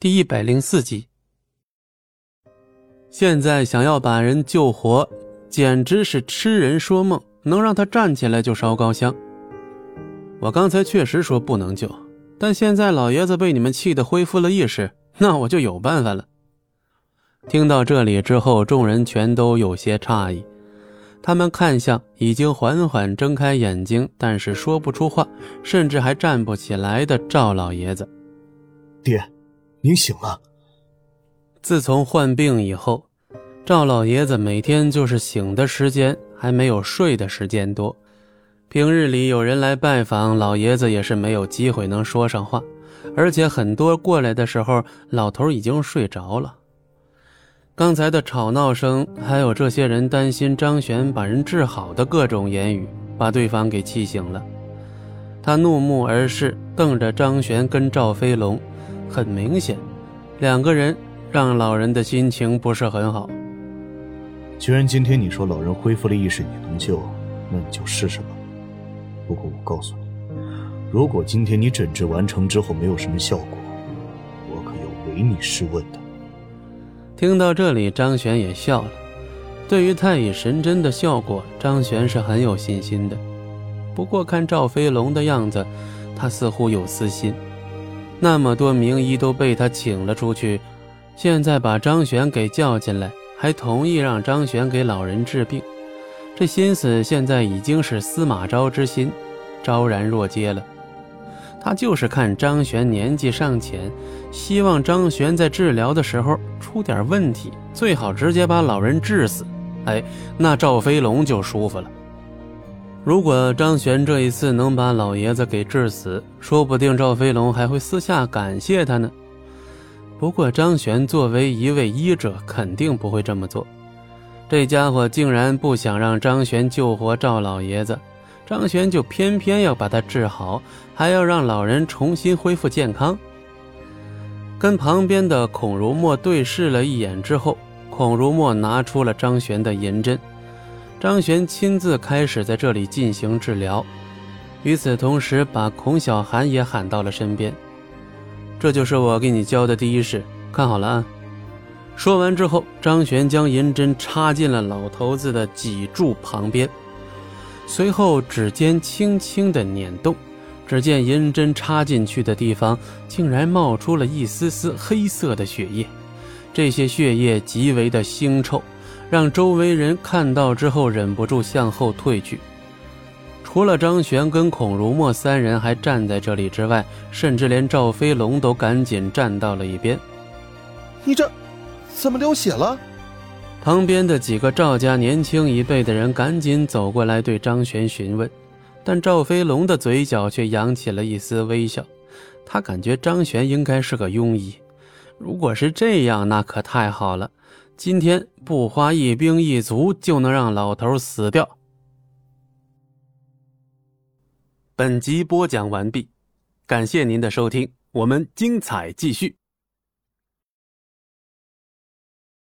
第一百零四集。现在想要把人救活，简直是痴人说梦。能让他站起来就烧高香。我刚才确实说不能救，但现在老爷子被你们气得恢复了意识，那我就有办法了。听到这里之后，众人全都有些诧异，他们看向已经缓缓睁开眼睛，但是说不出话，甚至还站不起来的赵老爷子。爹，您醒了。自从患病以后，赵老爷子每天就是醒的时间还没有睡的时间多。平日里有人来拜访，老爷子也是没有机会能说上话，而且很多过来的时候，老头已经睡着了。刚才的吵闹声，还有这些人担心张璇把人治好的各种言语，把对方给气醒了。他怒目而视，瞪着张璇跟赵飞龙，很明显，两个人让老人的心情不是很好。既然今天你说老人恢复了意识，你能救，那你就试试吧。不过我告诉你，如果今天你诊治完成之后没有什么效果，我可要唯你是问的。听到这里，张璇也笑了。对于太乙神针的效果，张璇是很有信心的。不过看赵飞龙的样子，他似乎有私心。那么多名医都被他请了出去，现在把张璇给叫进来，还同意让张璇给老人治病，这心思现在已经是司马昭之心，昭然若揭了。他就是看张璇年纪尚浅，希望张璇在治疗的时候出点问题，最好直接把老人治死。哎，那赵飞龙就舒服了。如果张璇这一次能把老爷子给治死，说不定赵飞龙还会私下感谢他呢。不过张璇作为一位医者，肯定不会这么做。这家伙竟然不想让张璇救活赵老爷子。张璇就偏偏要把他治好，还要让老人重新恢复健康。跟旁边的孔如墨对视了一眼之后，孔如墨拿出了张璇的银针，张璇亲自开始在这里进行治疗。与此同时，把孔小寒也喊到了身边。这就是我给你教的第一式，看好了啊！说完之后，张璇将银针插进了老头子的脊柱旁边。随后，指尖轻轻的捻动，只见银针插进去的地方竟然冒出了一丝丝黑色的血液。这些血液极为的腥臭，让周围人看到之后忍不住向后退去。除了张璇跟孔如墨三人还站在这里之外，甚至连赵飞龙都赶紧站到了一边。你这怎么流血了？旁边的几个赵家年轻一辈的人赶紧走过来对张璇询问，但赵飞龙的嘴角却扬起了一丝微笑。他感觉张璇应该是个庸医，如果是这样，那可太好了，今天不花一兵一卒就能让老头死掉。本集播讲完毕，感谢您的收听，我们精彩继续。